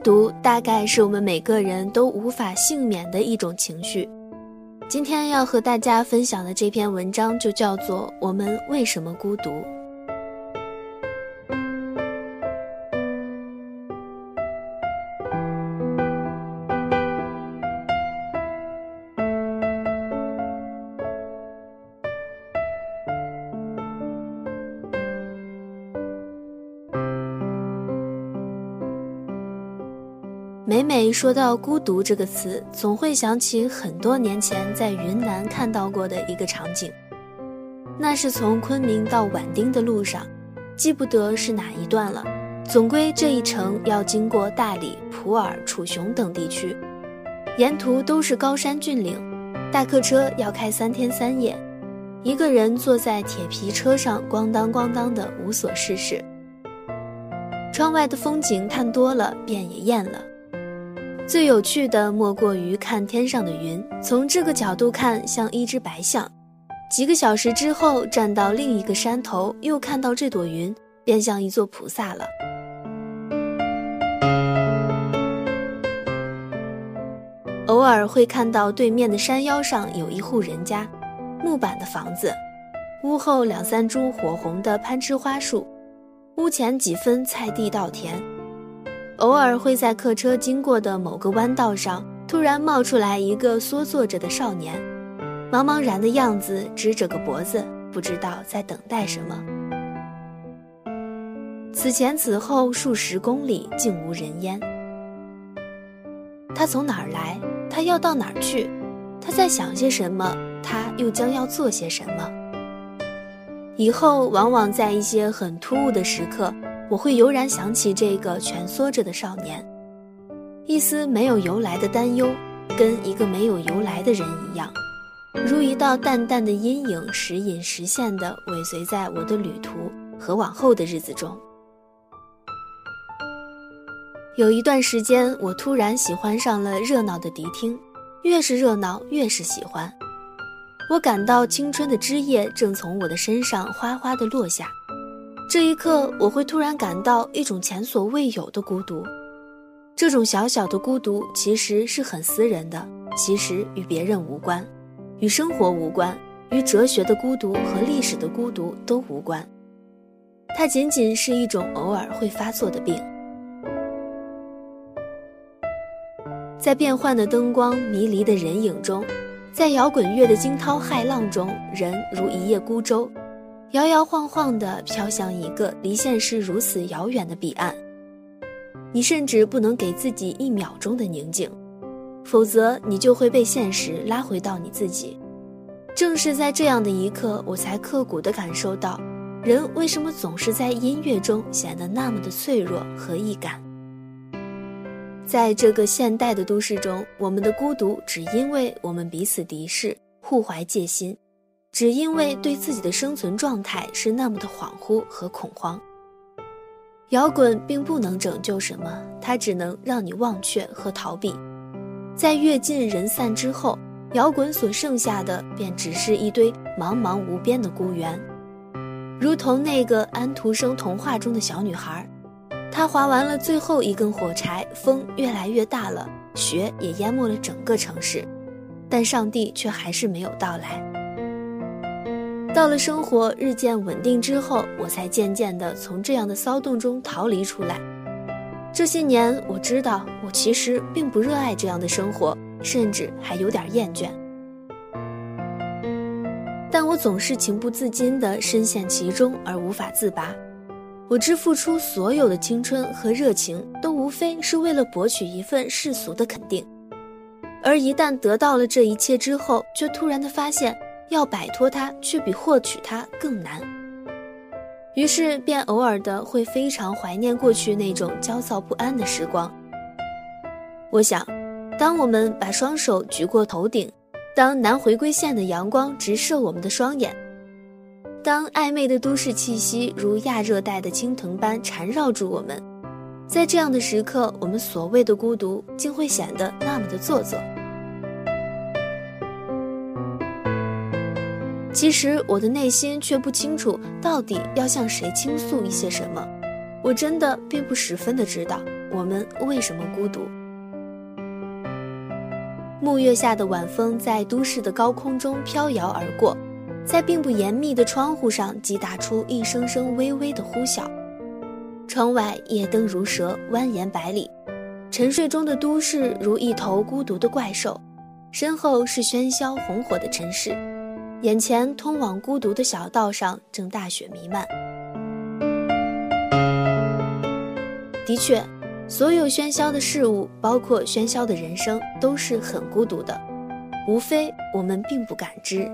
独大概是我们每个人都无法幸免的一种情绪。今天要和大家分享的这篇文章就叫做《我们为什么孤独》。每每说到孤独这个词，总会想起很多年前在云南看到过的一个场景。那是从昆明到畹町的路上，记不得是哪一段了。总归这一程要经过大理、普洱、楚雄等地区，沿途都是高山峻岭，大客车要开三天三夜，一个人坐在铁皮车上，咣当咣当的无所事事。窗外的风景看多了，便也厌了。最有趣的莫过于看天上的云，从这个角度看像一只白象，几个小时之后站到另一个山头，又看到这朵云，便像一座菩萨了。偶尔会看到对面的山腰上有一户人家，木板的房子，屋后两三株火红的攀枝花树，屋前几分菜地稻田。偶尔会在客车经过的某个弯道上，突然冒出来一个缩坐着的少年，茫茫然的样子，支着个脖子，不知道在等待什么。此前此后数十公里，竟无人烟。他从哪儿来？他要到哪儿去？他在想些什么？他又将要做些什么？以后往往在一些很突兀的时刻。我会油然想起这个蜷缩着的少年，一丝没有由来的担忧，跟一个没有由来的人一样，如一道淡淡的阴影，时隐时现地尾随在我的旅途和往后的日子中。有一段时间，我突然喜欢上了热闹的迪厅，越是热闹，越是喜欢。我感到青春的枝叶正从我的身上哗哗地落下。这一刻，我会突然感到一种前所未有的孤独。这种小小的孤独其实是很私人的，其实与别人无关，与生活无关，与哲学的孤独和历史的孤独都无关。它仅仅是一种偶尔会发作的病。在变幻的灯光、迷离的人影中，在摇滚乐的惊涛骇浪中，人如一叶孤舟。摇摇晃晃地飘向一个离现实如此遥远的彼岸，你甚至不能给自己一秒钟的宁静，否则你就会被现实拉回到你自己。正是在这样的一刻，我才刻骨地感受到，人为什么总是在音乐中显得那么的脆弱和易感。在这个现代的都市中，我们的孤独只因为我们彼此敌视，互怀戒心。只因为对自己的生存状态是那么的恍惚和恐慌。摇滚并不能拯救什么，它只能让你忘却和逃避。在乐尽人散之后，摇滚所剩下的便只是一堆茫茫无边的孤园，如同那个安徒生童话中的小女孩，她划完了最后一根火柴，风越来越大了，雪也淹没了整个城市，但上帝却还是没有到来。到了生活日渐稳定之后，我才渐渐地从这样的骚动中逃离出来。这些年，我知道我其实并不热爱这样的生活，甚至还有点厌倦。但我总是情不自禁地深陷其中而无法自拔。我支付出所有的青春和热情，都无非是为了博取一份世俗的肯定。而一旦得到了这一切之后，却突然的发现，要摆脱它却比获取它更难。于是便偶尔的会非常怀念过去那种焦躁不安的时光。我想，当我们把双手举过头顶，当南回归线的阳光直射我们的双眼，当暧昧的都市气息如亚热带的青藤般缠绕住我们。在这样的时刻，我们所谓的孤独，竟会显得那么的做作。其实我的内心却不清楚，到底要向谁倾诉一些什么。我真的并不十分的知道，我们为什么孤独。暮月下的晚风在都市的高空中飘摇而过，在并不严密的窗户上击打出一声声微微的呼啸。窗外夜灯如蛇蜿蜒百里，沉睡中的都市如一头孤独的怪兽，身后是喧嚣红火的城市，眼前通往孤独的小道上正大雪弥漫。的确，所有喧嚣的事物，包括喧嚣的人生，都是很孤独的，无非我们并不感知。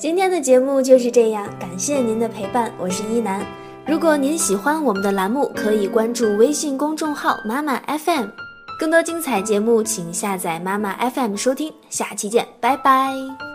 今天的节目就是这样，感谢您的陪伴，我是一楠。如果您喜欢我们的栏目，可以关注微信公众号妈妈 FM，更多精彩节目请下载妈妈 FM 收听。下期见，拜拜。